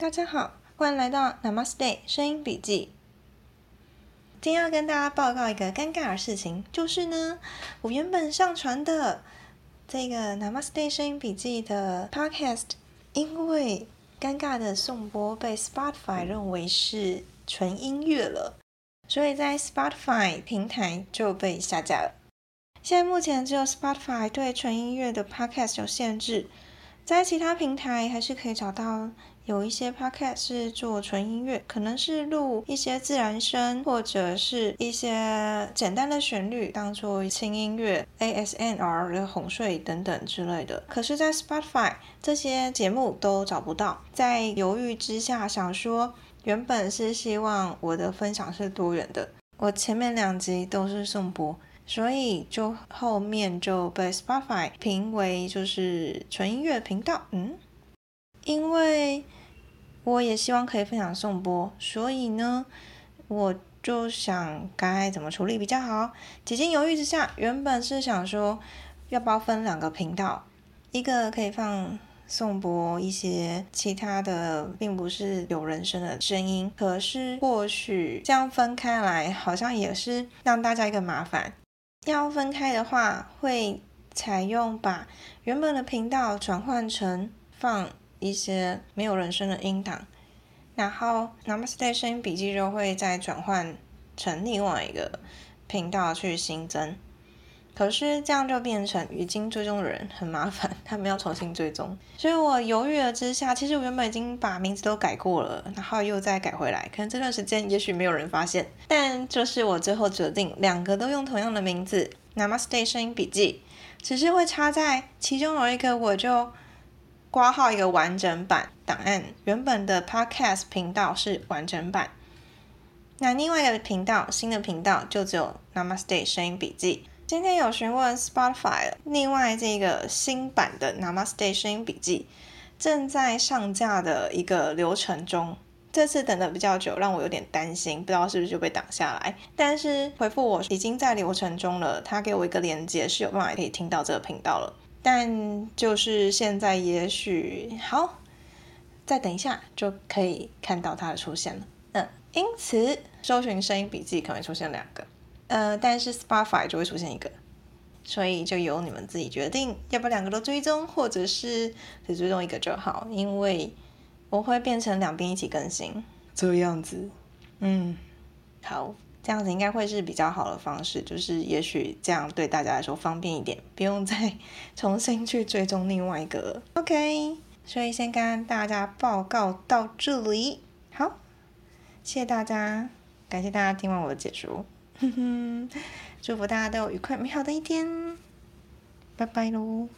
大家好，欢迎来到 Namaste 声音笔记。今天要跟大家报告一个尴尬的事情，就是呢，我原本上传的这个 Namaste 声音笔记的 Podcast，因为尴尬的颂钵被 Spotify 认为是纯音乐了，所以在 Spotify 平台就被下架了。现在目前只有 Spotify 对纯音乐的 Podcast 有限制，在其他平台还是可以找到。有一些 podcast 是做纯音乐，可能是录一些自然声，或者是一些简单的旋律，当做轻音乐、ASMR 的哄睡等等之类的。可是，在 Spotify 这些节目都找不到。在犹豫之下，想说原本是希望我的分享是多元的，我前面两集都是颂钵，所以就后面就被 Spotify 评为就是纯音乐频道。嗯，因为。我也希望可以分享颂钵，所以呢，我就想该怎么处理比较好。几经犹豫之下，原本是想说，要不要分两个频道，一个可以放颂钵一些其他的，并不是有人声的声音。可是或许这样分开来，好像也是让大家一个麻烦。要分开的话，会采用把原本的频道转换成放。一些没有人声的音档，然后 Namaste 声音笔记就会再转换成另外一个频道去新增。可是这样就变成已经追踪的人很麻烦，他们要重新追踪。所以我犹豫了之下，其实我原本已经把名字都改过了，然后又再改回来。可能这段时间也许没有人发现，但就是我最后决定两个都用同样的名字 Namaste 声音笔记，只是会插在其中有一个我就。挂号一个完整版档案，原本的 Podcast 频道是完整版，那另外一个频道新的频道就只有 Namaste 声音笔记。今天有询问 Spotify，另外这个新版的 Namaste 声音笔记正在上架的一个流程中，这次等的比较久，让我有点担心，不知道是不是就被挡下来。但是回复我已经在流程中了，他给我一个链接，是有办法可以听到这个频道了。但就是现在，也许好，再等一下就可以看到它的出现了。嗯，因此搜寻声音笔记可能会出现两个，呃，但是 Spotify 就会出现一个，所以就由你们自己决定要不要两个都追踪，或者是只追踪一个就好，因为我会变成两边一起更新这样子。嗯，好。这样子应该会是比较好的方式，就是也许这样对大家来说方便一点，不用再 重新去追踪另外一个。OK，所以先跟大家报告到这里。好，谢谢大家，感谢大家听完我的解说，哼哼祝福大家都有愉快美好的一天，拜拜喽。